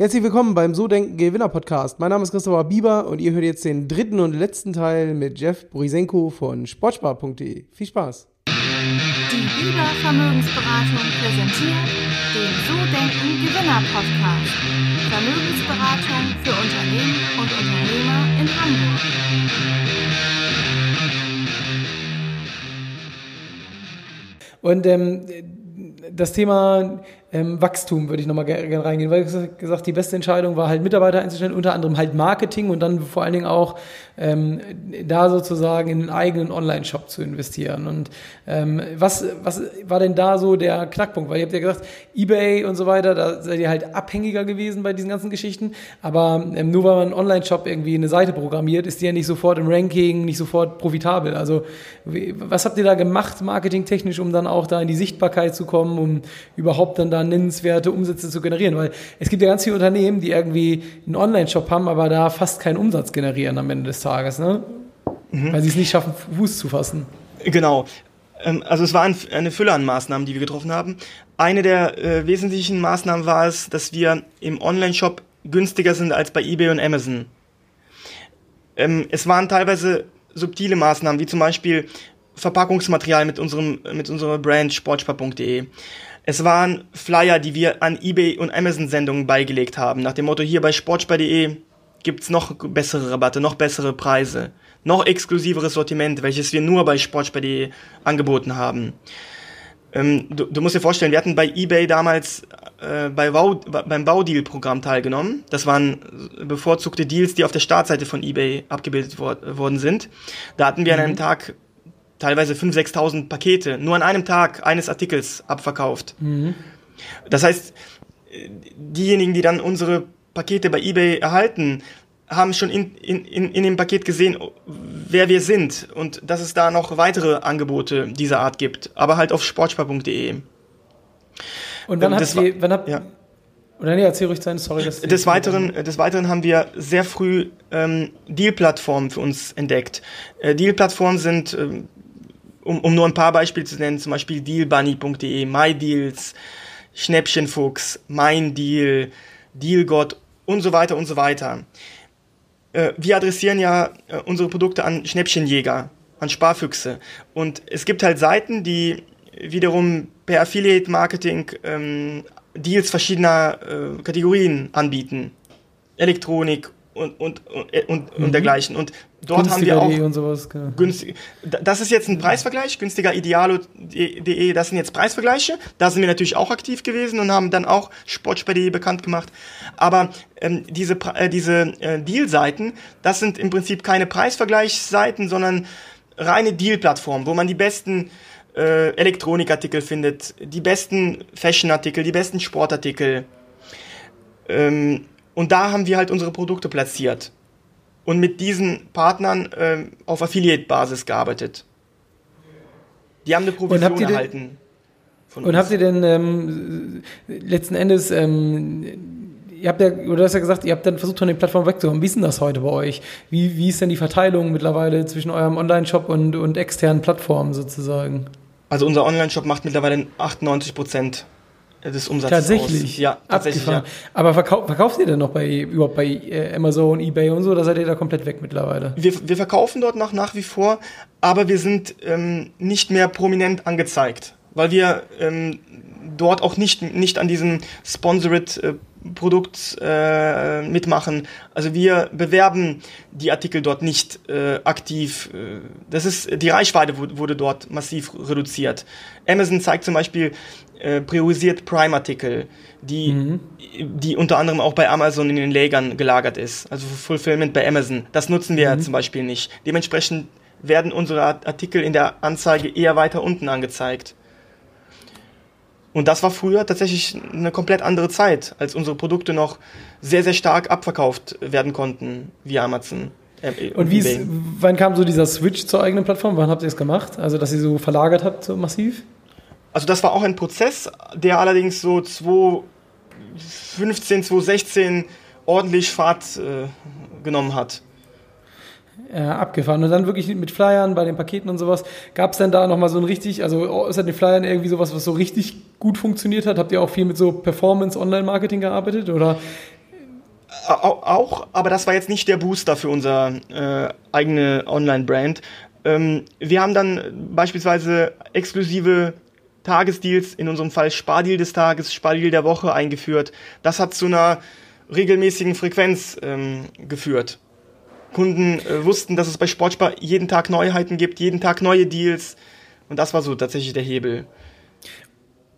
Herzlich willkommen beim So Denken Gewinner Podcast. Mein Name ist Christopher Bieber und ihr hört jetzt den dritten und letzten Teil mit Jeff Borisenko von sportspar.de. Viel Spaß. Die Bieber Vermögensberatung präsentiert den So Denken Gewinner Podcast. Vermögensberatung für Unternehmen und Unternehmer in Hamburg. Und ähm, das Thema ähm, Wachstum würde ich nochmal gerne reingehen, weil gesagt, die beste Entscheidung war halt Mitarbeiter einzustellen, unter anderem halt Marketing und dann vor allen Dingen auch ähm, da sozusagen in den eigenen Online-Shop zu investieren. Und ähm, was, was war denn da so der Knackpunkt? Weil ihr habt ja gesagt, Ebay und so weiter, da seid ihr halt abhängiger gewesen bei diesen ganzen Geschichten, aber ähm, nur weil man einen Online-Shop irgendwie eine Seite programmiert, ist die ja nicht sofort im Ranking, nicht sofort profitabel. Also was habt ihr da gemacht, marketingtechnisch, um dann auch da in die Sichtbarkeit zu kommen, um überhaupt dann da nennenswerte Umsätze zu generieren? Weil es gibt ja ganz viele Unternehmen, die irgendwie einen Online-Shop haben, aber da fast keinen Umsatz generieren am Ende des Tages, ne? Mhm. Weil sie es nicht schaffen, Fuß zu fassen. Genau. Ähm, also es war eine Fülle an Maßnahmen, die wir getroffen haben. Eine der äh, wesentlichen Maßnahmen war es, dass wir im Online-Shop günstiger sind als bei eBay und Amazon. Ähm, es waren teilweise subtile Maßnahmen, wie zum Beispiel Verpackungsmaterial mit unserem mit unserer Brand sportspar.de. Es waren Flyer, die wir an eBay und Amazon Sendungen beigelegt haben, nach dem Motto hier bei sportspar.de gibt's noch bessere Rabatte, noch bessere Preise, noch exklusiveres Sortiment, welches wir nur bei sportspar.de angeboten haben. Ähm, du, du, musst dir vorstellen, wir hatten bei eBay damals äh, bei Bau, beim Baudeal-Programm teilgenommen. Das waren bevorzugte Deals, die auf der Startseite von eBay abgebildet wor worden sind. Da hatten wir mhm. an einem mhm. Tag teilweise 5.000, 6.000 Pakete nur an einem Tag eines Artikels abverkauft. Mhm. Das heißt, diejenigen, die dann unsere Pakete bei eBay erhalten, haben schon in, in, in, in dem Paket gesehen, wer wir sind und dass es da noch weitere Angebote dieser Art gibt, aber halt auf sportspar.de. Und wann habt ihr, wann habt, ja. Oder nee, erzähl ruhig sein, sorry. Dass des, Weiteren, des Weiteren haben wir sehr früh ähm, Deal-Plattformen für uns entdeckt. Äh, Deal-Plattformen sind, äh, um, um nur ein paar Beispiele zu nennen, zum Beispiel dealbunny.de, MyDeals, Schnäppchenfuchs, Mein Deal, Dealgott und so weiter und so weiter. Äh, wir adressieren ja äh, unsere Produkte an Schnäppchenjäger, an Sparfüchse. Und es gibt halt Seiten, die wiederum per Affiliate Marketing ähm, Deals verschiedener äh, Kategorien anbieten. Elektronik und, und, und, und, mhm. dergleichen. Und dort günstiger haben wir auch. Und sowas, günstig, das ist jetzt ein Preisvergleich, günstiger idealo.de, das sind jetzt Preisvergleiche. Da sind wir natürlich auch aktiv gewesen und haben dann auch Sportspar.de bekannt gemacht. Aber ähm, diese, äh, diese äh, Deal-Seiten, das sind im Prinzip keine Preisvergleichsseiten, sondern reine Deal-Plattformen, wo man die besten äh, Elektronikartikel findet, die besten Fashion-Artikel, die besten Sportartikel. Ähm, und da haben wir halt unsere Produkte platziert und mit diesen Partnern äh, auf Affiliate-Basis gearbeitet. Die haben eine Provision erhalten. und uns. habt ihr denn ähm, letzten Endes, ähm, ihr habt ja, oder du hast ja gesagt, ihr habt dann versucht, von den Plattformen wegzukommen. Wie ist denn das heute bei euch? Wie, wie ist denn die Verteilung mittlerweile zwischen eurem Online-Shop und, und externen Plattformen sozusagen? Also unser Online-Shop macht mittlerweile 98 Prozent des Umsatzes tatsächlich? Aus. Ja, tatsächlich. Ja. Aber verkau verkauft ihr denn noch bei überhaupt bei äh, Amazon, eBay und so? Da seid ihr da komplett weg mittlerweile? Wir, wir verkaufen dort noch nach wie vor, aber wir sind ähm, nicht mehr prominent angezeigt, weil wir ähm, dort auch nicht, nicht an diesem Sponsored äh, Produkt äh, mitmachen. Also wir bewerben die Artikel dort nicht äh, aktiv. Äh, das ist die Reichweite wurde dort massiv reduziert. Amazon zeigt zum Beispiel äh, priorisiert Prime-Artikel, die, mhm. die unter anderem auch bei Amazon in den Lägern gelagert ist. Also Fulfillment bei Amazon. Das nutzen wir mhm. zum Beispiel nicht. Dementsprechend werden unsere Artikel in der Anzeige eher weiter unten angezeigt. Und das war früher tatsächlich eine komplett andere Zeit, als unsere Produkte noch sehr, sehr stark abverkauft werden konnten via Amazon. Äh, und wie ist, wann kam so dieser Switch zur eigenen Plattform? Wann habt ihr es gemacht? Also, dass ihr so verlagert habt, so massiv? Also, das war auch ein Prozess, der allerdings so 2015, 2016 ordentlich Fahrt äh, genommen hat äh, abgefahren. Und dann wirklich mit Flyern bei den Paketen und sowas. Gab es denn da nochmal so ein richtig, also ist an den Flyern irgendwie sowas, was so richtig gut funktioniert hat? Habt ihr auch viel mit so Performance-Online-Marketing gearbeitet? Oder Auch, aber das war jetzt nicht der Booster für unser äh, eigene Online-Brand. Ähm, wir haben dann beispielsweise exklusive Tagesdeals, in unserem Fall Spardeal des Tages, Spardeal der Woche eingeführt. Das hat zu einer regelmäßigen Frequenz ähm, geführt. Kunden äh, wussten, dass es bei Sportspar jeden Tag Neuheiten gibt, jeden Tag neue Deals. Und das war so tatsächlich der Hebel.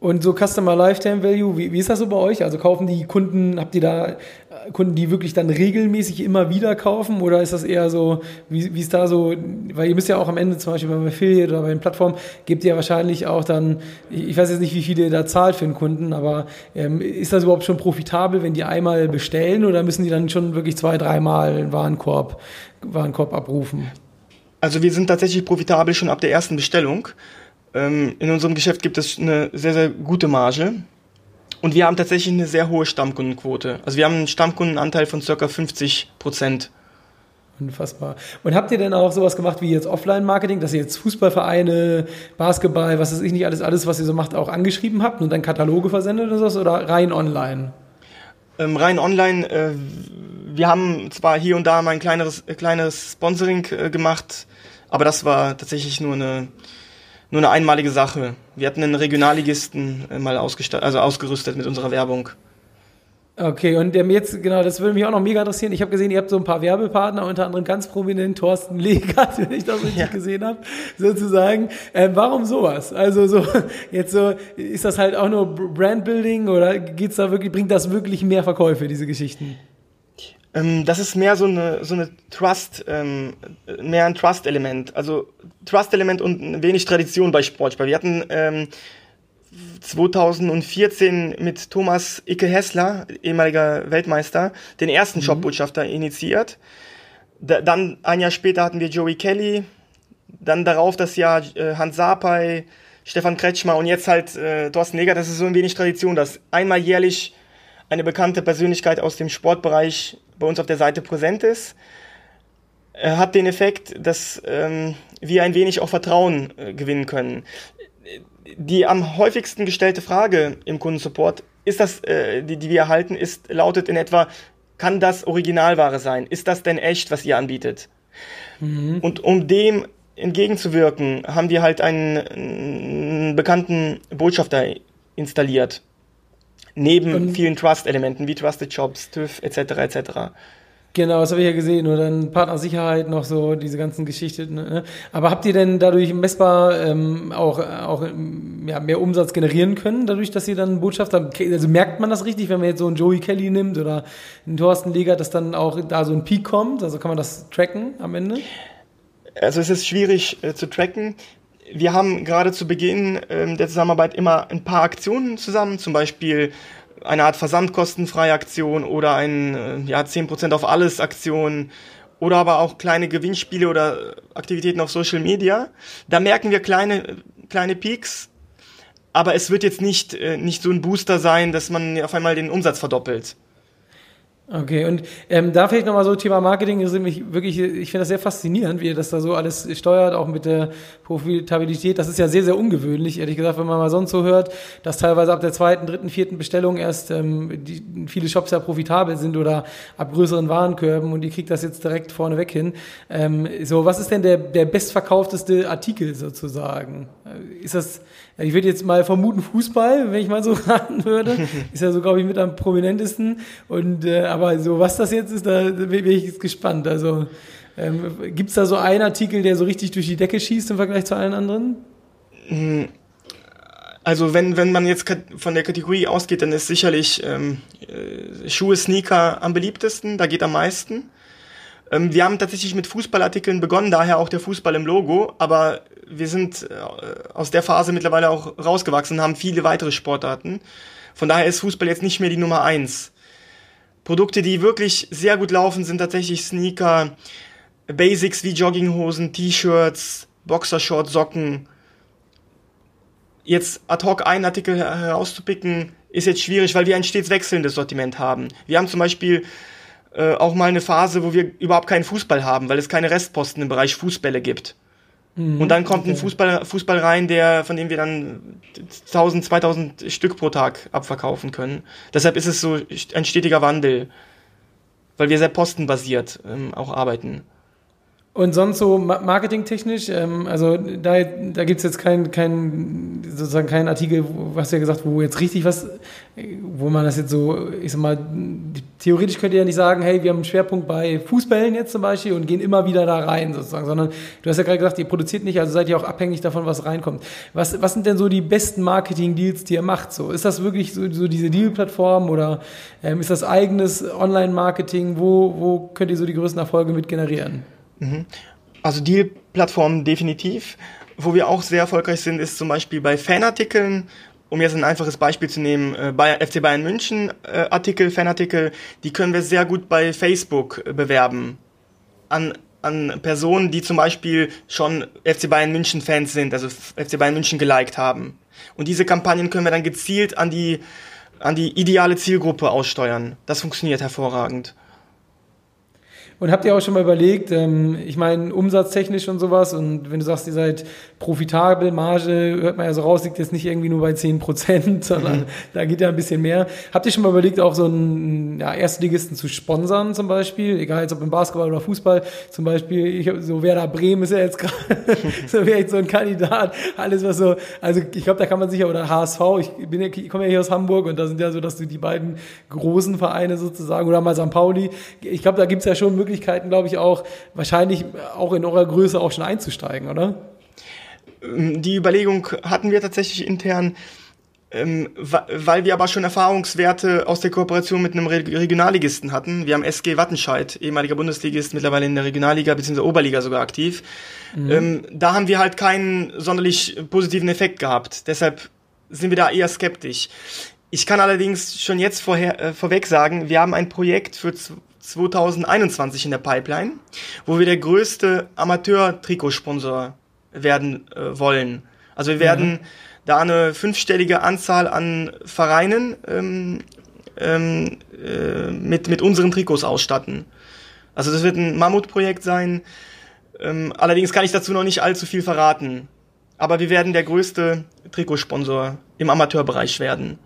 Und so Customer Lifetime Value, wie, wie ist das so bei euch? Also kaufen die Kunden, habt ihr da äh, Kunden, die wirklich dann regelmäßig immer wieder kaufen? Oder ist das eher so, wie, wie ist da so, weil ihr müsst ja auch am Ende zum Beispiel beim Affiliate oder bei den Plattformen, gebt ihr ja wahrscheinlich auch dann, ich weiß jetzt nicht, wie viele ihr da zahlt für einen Kunden, aber ähm, ist das überhaupt schon profitabel, wenn die einmal bestellen oder müssen die dann schon wirklich zwei, dreimal einen Warenkorb, Warenkorb abrufen? Also wir sind tatsächlich profitabel schon ab der ersten Bestellung. Ähm, in unserem Geschäft gibt es eine sehr, sehr gute Marge. Und wir haben tatsächlich eine sehr hohe Stammkundenquote. Also wir haben einen Stammkundenanteil von circa 50 Prozent. Unfassbar. Und habt ihr denn auch sowas gemacht wie jetzt Offline-Marketing, dass ihr jetzt Fußballvereine, Basketball, was weiß ich nicht, alles, alles, was ihr so macht, auch angeschrieben habt und dann Kataloge versendet oder sowas oder rein online? Ähm, rein online, äh, wir haben zwar hier und da mal ein kleineres, äh, kleineres Sponsoring äh, gemacht, aber das war tatsächlich nur eine, nur eine einmalige Sache. Wir hatten einen Regionalligisten äh, mal ausgestattet, also ausgerüstet mit unserer Werbung. Okay, und ähm, jetzt, genau, das würde mich auch noch mega interessieren. Ich habe gesehen, ihr habt so ein paar Werbepartner, unter anderem ganz prominent Thorsten Legert, wenn ich das richtig ja. gesehen habe, sozusagen. Ähm, warum sowas? Also so, jetzt so, ist das halt auch nur Brandbuilding oder geht's da wirklich, bringt das wirklich mehr Verkäufe, diese Geschichten? Ähm, das ist mehr so eine, so eine Trust, ähm, mehr ein Trust-Element. Also Trust-Element und wenig Tradition bei Sportspar. Wir hatten ähm, 2014 mit Thomas Icke Hessler, ehemaliger Weltmeister, den ersten mhm. Shopbotschafter initiiert. Da, dann ein Jahr später hatten wir Joey Kelly, dann darauf das Jahr äh, Hans Sapai, Stefan Kretschmer und jetzt halt äh, Thorsten Neger. Das ist so ein wenig Tradition, dass einmal jährlich eine bekannte Persönlichkeit aus dem Sportbereich bei uns auf der Seite präsent ist, äh, hat den Effekt, dass ähm, wir ein wenig auch Vertrauen äh, gewinnen können. Die am häufigsten gestellte Frage im Kundensupport ist das, äh, die, die wir erhalten, ist lautet in etwa: Kann das Originalware sein? Ist das denn echt, was ihr anbietet? Mhm. Und um dem entgegenzuwirken, haben wir halt einen, einen bekannten Botschafter installiert Neben und vielen Trust-Elementen wie Trusted Jobs, TÜV etc. etc. Genau, das habe ich ja gesehen. Oder dann Partnersicherheit noch so, diese ganzen Geschichten. Ne? Aber habt ihr denn dadurch messbar ähm, auch, auch ja, mehr Umsatz generieren können, dadurch, dass ihr dann Botschafter, also merkt man das richtig, wenn man jetzt so einen Joey Kelly nimmt oder einen Thorsten Leger, dass dann auch da so ein Peak kommt? Also kann man das tracken am Ende? Also es ist schwierig äh, zu tracken wir haben gerade zu Beginn ähm, der Zusammenarbeit immer ein paar Aktionen zusammen, zum Beispiel eine Art versandkostenfreie Aktion oder ein äh, ja, 10% auf alles Aktion oder aber auch kleine Gewinnspiele oder Aktivitäten auf Social Media. Da merken wir kleine, kleine Peaks, aber es wird jetzt nicht, äh, nicht so ein Booster sein, dass man auf einmal den Umsatz verdoppelt. Okay, und ähm, da vielleicht nochmal so Thema Marketing, ist nämlich wirklich, ich finde das sehr faszinierend, wie ihr das da so alles steuert, auch mit der Profitabilität. Das ist ja sehr, sehr ungewöhnlich, ehrlich gesagt, wenn man mal sonst so hört, dass teilweise ab der zweiten, dritten, vierten Bestellung erst ähm, die, viele Shops ja profitabel sind oder ab größeren Warenkörben und ihr kriegt das jetzt direkt vorneweg hin. Ähm, so, was ist denn der, der bestverkaufteste Artikel sozusagen? Äh, ist das, ich würde jetzt mal vermuten Fußball, wenn ich mal so raten würde. Ist ja so, glaube ich, mit am prominentesten. Und äh, aber so, was das jetzt ist, da bin ich jetzt gespannt. Also ähm, gibt es da so einen Artikel, der so richtig durch die Decke schießt im Vergleich zu allen anderen? Hm. Also wenn, wenn man jetzt von der Kategorie ausgeht, dann ist sicherlich ähm, äh, Schuhe, Sneaker am beliebtesten, da geht am meisten. Ähm, wir haben tatsächlich mit Fußballartikeln begonnen, daher auch der Fußball im Logo, aber wir sind äh, aus der Phase mittlerweile auch rausgewachsen und haben viele weitere Sportarten. Von daher ist Fußball jetzt nicht mehr die Nummer eins. Produkte, die wirklich sehr gut laufen, sind tatsächlich Sneaker, Basics wie Jogginghosen, T-Shirts, Boxershorts, Socken. Jetzt ad hoc einen Artikel herauszupicken, ist jetzt schwierig, weil wir ein stets wechselndes Sortiment haben. Wir haben zum Beispiel äh, auch mal eine Phase, wo wir überhaupt keinen Fußball haben, weil es keine Restposten im Bereich Fußbälle gibt. Mhm, und dann kommt okay. ein Fußball, Fußball rein, der, von dem wir dann 1000, 2000 Stück pro Tag abverkaufen können. Deshalb ist es so ein stetiger Wandel. weil wir sehr postenbasiert ähm, auch arbeiten. Und sonst so marketingtechnisch, ähm, also da, da gibt es jetzt keinen kein, sozusagen keinen Artikel, was ja gesagt, wo jetzt richtig was, wo man das jetzt so, ich sag mal, theoretisch könnt ihr ja nicht sagen, hey, wir haben einen Schwerpunkt bei Fußballen jetzt zum Beispiel und gehen immer wieder da rein sozusagen, sondern du hast ja gerade gesagt, ihr produziert nicht, also seid ihr auch abhängig davon, was reinkommt. Was, was sind denn so die besten Marketing-Deals, die ihr macht? So, ist das wirklich so, so diese Deal-Plattform oder ähm, ist das eigenes Online-Marketing? Wo, wo könnt ihr so die größten Erfolge mit generieren? Mhm. Also Deal-Plattformen definitiv. Wo wir auch sehr erfolgreich sind, ist zum Beispiel bei Fanartikeln. Um jetzt ein einfaches Beispiel zu nehmen, äh, bei FC Bayern München äh, Artikel, Fanartikel, die können wir sehr gut bei Facebook äh, bewerben. An, an Personen, die zum Beispiel schon FC Bayern München Fans sind, also FC Bayern München geliked haben. Und diese Kampagnen können wir dann gezielt an die, an die ideale Zielgruppe aussteuern. Das funktioniert hervorragend. Und habt ihr auch schon mal überlegt, ähm, ich meine, umsatztechnisch und sowas, und wenn du sagst, ihr seid profitabel, Marge, hört man ja so raus, liegt jetzt nicht irgendwie nur bei 10 Prozent, sondern mhm. da geht ja ein bisschen mehr. Habt ihr schon mal überlegt, auch so einen ja, Erstligisten zu sponsern zum Beispiel, egal jetzt ob im Basketball oder Fußball, zum Beispiel, ich, so Werder Bremen ist ja jetzt gerade, so wäre jetzt so ein Kandidat, alles was so, also ich glaube, da kann man sicher, oder HSV, ich, bin ja, ich komme ja hier aus Hamburg und da sind ja so, dass du die beiden großen Vereine sozusagen, oder mal St. Pauli, ich glaube, da gibt's ja schon Möglichkeiten, Möglichkeiten, glaube ich, auch wahrscheinlich auch in eurer Größe auch schon einzusteigen, oder? Ähm, die Überlegung hatten wir tatsächlich intern, ähm, weil wir aber schon Erfahrungswerte aus der Kooperation mit einem Regionalligisten hatten. Wir haben SG Wattenscheid, ehemaliger Bundesligist, mittlerweile in der Regionalliga bzw. Oberliga sogar aktiv. Mhm. Ähm, da haben wir halt keinen sonderlich positiven Effekt gehabt. Deshalb sind wir da eher skeptisch. Ich kann allerdings schon jetzt vorher, äh, vorweg sagen, wir haben ein Projekt für 2021 in der Pipeline, wo wir der größte Amateur-Trikotsponsor werden äh, wollen. Also wir werden mhm. da eine fünfstellige Anzahl an Vereinen ähm, ähm, äh, mit, mit unseren Trikots ausstatten. Also das wird ein Mammutprojekt sein. Ähm, allerdings kann ich dazu noch nicht allzu viel verraten. Aber wir werden der größte Trikotsponsor im Amateurbereich werden.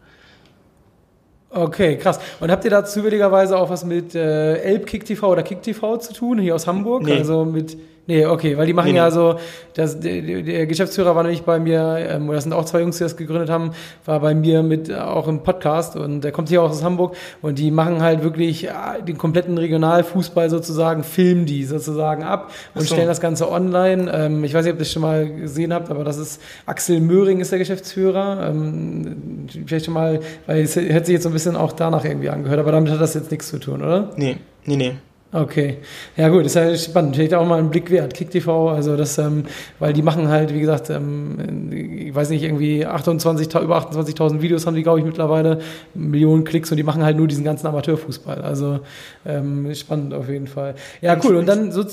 Okay, krass. Und habt ihr da zufälligerweise auch was mit äh, Elb Kick TV oder Kick TV zu tun, hier aus Hamburg? Nee. Also mit Nee, okay, weil die machen nee, ja so, das, der, der Geschäftsführer war nämlich bei mir, ähm, oder das sind auch zwei Jungs, die das gegründet haben, war bei mir mit äh, auch im Podcast und der kommt hier auch aus Hamburg und die machen halt wirklich äh, den kompletten Regionalfußball sozusagen, filmen die sozusagen ab und so. stellen das Ganze online. Ähm, ich weiß nicht, ob ihr das schon mal gesehen habt, aber das ist Axel Möhring ist der Geschäftsführer. Ähm, vielleicht schon mal, weil es hätte sich jetzt so ein bisschen auch danach irgendwie angehört, aber damit hat das jetzt nichts zu tun, oder? Nee, nee, nee. Okay, ja gut, ist ja spannend. Vielleicht auch mal einen Blick wert. KickTV, also das, ähm, weil die machen halt, wie gesagt, ähm, ich weiß nicht, irgendwie 28, über 28.000 Videos haben die, glaube ich, mittlerweile, Millionen Klicks und die machen halt nur diesen ganzen Amateurfußball. Also ähm, spannend auf jeden Fall. Ja, cool. Und dann so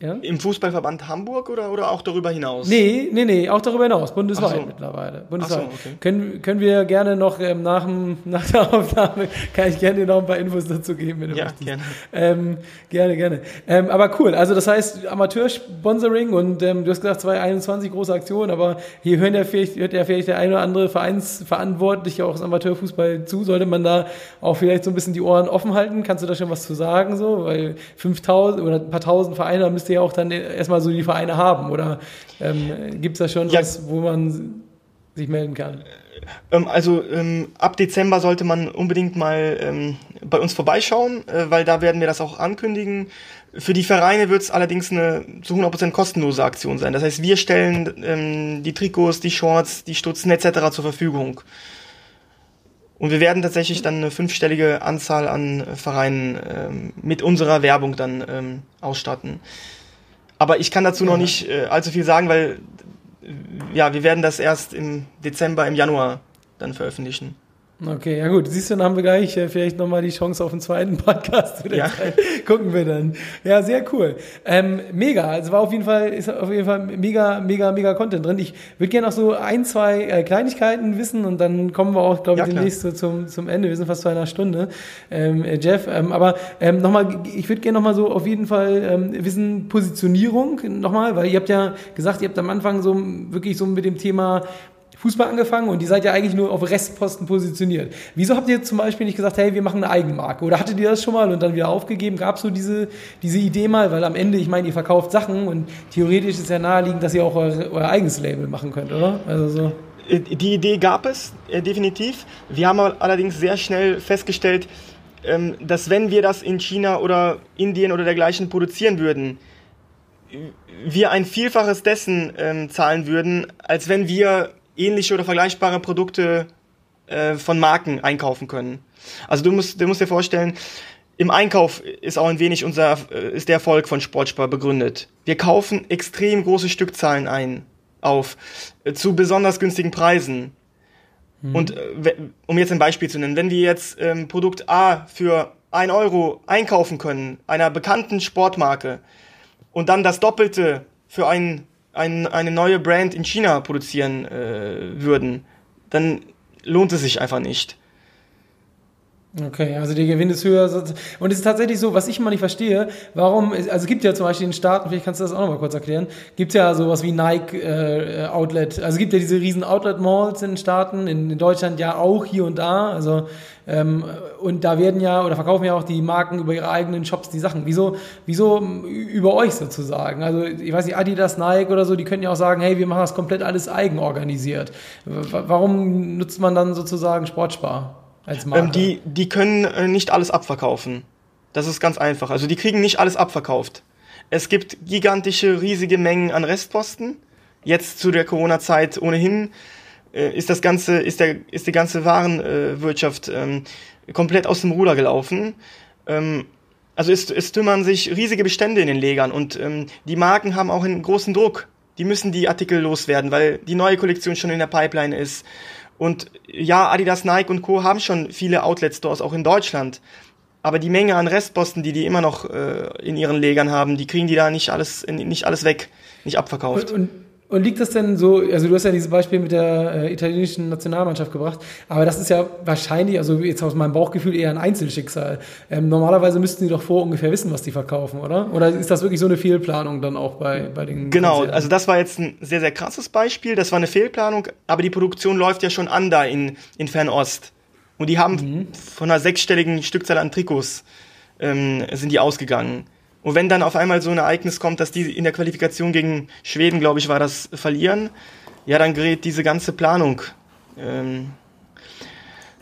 ja? Im Fußballverband Hamburg oder, oder auch darüber hinaus? Nee, nee, nee, auch darüber hinaus, bundesweit so. mittlerweile. Bundesweit. So, okay. können, können wir gerne noch ähm, nach, dem, nach der Aufnahme, kann ich gerne noch ein paar Infos dazu geben, wenn du ja, möchtest. gerne. Ähm, gerne, gerne. Ähm, aber cool, also das heißt Amateur-Sponsoring und ähm, du hast gesagt 2021 große Aktion, aber hier hören ja vielleicht, hört ja vielleicht der eine oder andere Vereinsverantwortliche auch aus Amateurfußball zu. Sollte man da auch vielleicht so ein bisschen die Ohren offen halten? Kannst du da schon was zu sagen, so? Weil 5000 oder ein paar tausend Vereine müsst ihr ja auch dann erstmal so die Vereine haben. Oder ähm, gibt es da schon ja. was, wo man sich melden kann? Ähm, also ähm, ab Dezember sollte man unbedingt mal ähm, bei uns vorbeischauen, äh, weil da werden wir das auch ankündigen. Für die Vereine wird es allerdings eine zu 100% kostenlose Aktion sein. Das heißt, wir stellen ähm, die Trikots, die Shorts, die Stutzen etc. zur Verfügung. Und wir werden tatsächlich dann eine fünfstellige Anzahl an Vereinen ähm, mit unserer Werbung dann ähm, ausstatten. Aber ich kann dazu ja. noch nicht äh, allzu viel sagen, weil ja, wir werden das erst im Dezember, im Januar dann veröffentlichen. Okay, ja gut. Siehst du, dann haben wir gleich äh, vielleicht nochmal die Chance auf einen zweiten Podcast zu ja. Zeit. Gucken wir dann. Ja, sehr cool. Ähm, mega. Also war auf jeden Fall, ist auf jeden Fall mega, mega, mega Content drin. Ich würde gerne noch so ein, zwei äh, Kleinigkeiten wissen und dann kommen wir auch, glaube ich, ja, demnächst so zum, zum Ende. Wir sind fast bei einer Stunde, ähm, äh, Jeff. Ähm, aber ähm, nochmal, ich würde gerne nochmal so auf jeden Fall ähm, wissen, Positionierung nochmal, weil ihr habt ja gesagt, ihr habt am Anfang so wirklich so mit dem Thema Fußball angefangen und ihr seid ja eigentlich nur auf Restposten positioniert. Wieso habt ihr zum Beispiel nicht gesagt, hey, wir machen eine Eigenmarke? Oder hattet ihr das schon mal und dann wieder aufgegeben? Gab es so diese, diese Idee mal? Weil am Ende, ich meine, ihr verkauft Sachen und theoretisch ist ja naheliegend, dass ihr auch euer, euer eigenes Label machen könnt, oder? Also so. Äh, die Idee gab es äh, definitiv. Wir haben allerdings sehr schnell festgestellt, ähm, dass wenn wir das in China oder Indien oder dergleichen produzieren würden, wir ein Vielfaches dessen ähm, zahlen würden, als wenn wir ähnliche oder vergleichbare Produkte äh, von Marken einkaufen können. Also du musst, du musst dir vorstellen, im Einkauf ist auch ein wenig unser, äh, ist der Erfolg von Sportspar begründet. Wir kaufen extrem große Stückzahlen ein, auf, äh, zu besonders günstigen Preisen. Mhm. Und äh, um jetzt ein Beispiel zu nennen, wenn wir jetzt ähm, Produkt A für 1 Euro einkaufen können, einer bekannten Sportmarke, und dann das Doppelte für ein, ein, eine neue Brand in China produzieren äh, würden, dann lohnt es sich einfach nicht. Okay, also der Gewinn ist höher. Und es ist tatsächlich so, was ich immer nicht verstehe, warum, also es gibt ja zum Beispiel in Staaten, vielleicht kannst du das auch nochmal kurz erklären, gibt es ja sowas wie Nike äh, Outlet, also es gibt ja diese riesen Outlet-Malls in den Staaten, in, in, Deutschland ja auch hier und da, also ähm, und da werden ja, oder verkaufen ja auch die Marken über ihre eigenen Shops die Sachen. Wieso, wieso über euch sozusagen? Also ich weiß nicht, Adidas, Nike oder so, die könnten ja auch sagen, hey, wir machen das komplett alles eigenorganisiert. Warum nutzt man dann sozusagen Sportspar? Als Marke? Ähm, die, die können äh, nicht alles abverkaufen. Das ist ganz einfach. Also die kriegen nicht alles abverkauft. Es gibt gigantische, riesige Mengen an Restposten. Jetzt zu der Corona-Zeit ohnehin äh, ist das ganze, ist der, ist die ganze Warenwirtschaft ähm, komplett aus dem Ruder gelaufen. Ähm, also es, es tümmern sich riesige Bestände in den Legern und ähm, die Marken haben auch einen großen Druck. Die müssen die Artikel loswerden, weil die neue Kollektion schon in der Pipeline ist. Und ja, Adidas, Nike und Co. haben schon viele Outlet-Stores auch in Deutschland. Aber die Menge an Restposten, die die immer noch äh, in ihren Legern haben, die kriegen die da nicht alles, nicht alles weg, nicht abverkauft. Und, und und liegt das denn so, also du hast ja dieses Beispiel mit der äh, italienischen Nationalmannschaft gebracht, aber das ist ja wahrscheinlich, also jetzt aus meinem Bauchgefühl eher ein Einzelschicksal. Ähm, normalerweise müssten die doch vor ungefähr wissen, was die verkaufen, oder? Oder ist das wirklich so eine Fehlplanung dann auch bei, bei den Genau, Konzernen? also das war jetzt ein sehr, sehr krasses Beispiel, das war eine Fehlplanung, aber die Produktion läuft ja schon an da in, in Fernost. Und die haben mhm. von einer sechsstelligen Stückzahl an Trikots ähm, sind die ausgegangen. Und wenn dann auf einmal so ein Ereignis kommt, dass die in der Qualifikation gegen Schweden, glaube ich, war das, verlieren, ja, dann gerät diese ganze Planung ähm,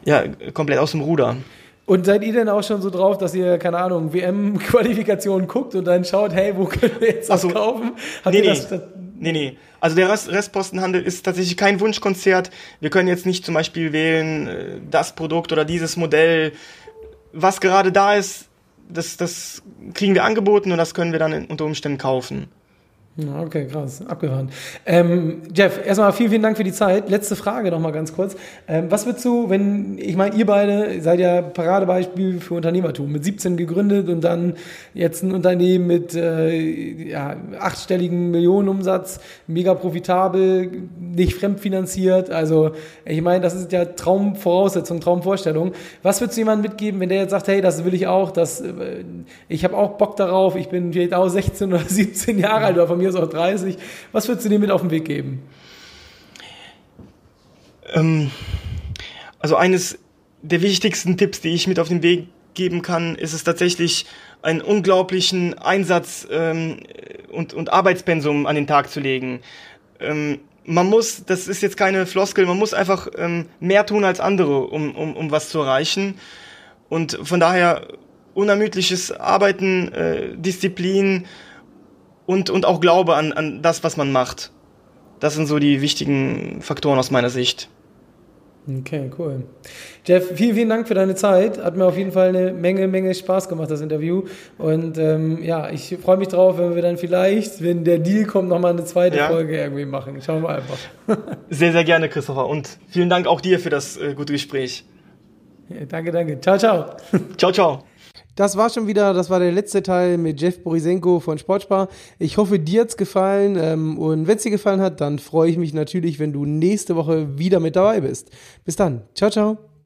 ja, komplett aus dem Ruder. Und seid ihr denn auch schon so drauf, dass ihr, keine Ahnung, WM-Qualifikationen guckt und dann schaut, hey, wo können wir jetzt was so, kaufen? Habt nee, nee. Das, nee, nee. Also der Rest, Restpostenhandel ist tatsächlich kein Wunschkonzert. Wir können jetzt nicht zum Beispiel wählen, äh, das Produkt oder dieses Modell. Was gerade da ist, das, das kriegen wir angeboten und das können wir dann unter Umständen kaufen. Okay, krass, abgefahren. Ähm, Jeff, erstmal vielen, vielen Dank für die Zeit. Letzte Frage noch mal ganz kurz. Ähm, was würdest du, wenn, ich meine, ihr beide seid ja Paradebeispiel für Unternehmertum, mit 17 gegründet und dann jetzt ein Unternehmen mit äh, ja, achtstelligen Millionenumsatz, mega profitabel, nicht fremdfinanziert. Also ich meine, das ist ja Traumvoraussetzung, Traumvorstellung. Was würdest du jemandem mitgeben, wenn der jetzt sagt, hey, das will ich auch, das, äh, ich habe auch Bock darauf, ich bin vielleicht auch 16 oder 17 Jahre alt oder von mir ist auch 30. Was würdest du dir mit auf den Weg geben? Ähm, also eines der wichtigsten Tipps, die ich mit auf den Weg geben kann, ist es tatsächlich, einen unglaublichen Einsatz ähm, und, und Arbeitspensum an den Tag zu legen. Ähm, man muss, das ist jetzt keine Floskel, man muss einfach ähm, mehr tun als andere, um, um, um was zu erreichen. Und von daher unermüdliches Arbeiten, äh, Disziplin, und, und auch Glaube an, an das, was man macht. Das sind so die wichtigen Faktoren aus meiner Sicht. Okay, cool. Jeff, vielen, vielen Dank für deine Zeit. Hat mir auf jeden Fall eine Menge, Menge Spaß gemacht, das Interview. Und ähm, ja, ich freue mich drauf, wenn wir dann vielleicht, wenn der Deal kommt, nochmal eine zweite ja. Folge irgendwie machen. Schauen wir einfach. sehr, sehr gerne, Christopher. Und vielen Dank auch dir für das äh, gute Gespräch. Ja, danke, danke. Ciao, ciao. ciao, ciao. Das war schon wieder, das war der letzte Teil mit Jeff Borisenko von Sportspar. Ich hoffe, dir hat's gefallen. Ähm, und wenn es dir gefallen hat, dann freue ich mich natürlich, wenn du nächste Woche wieder mit dabei bist. Bis dann. Ciao, ciao.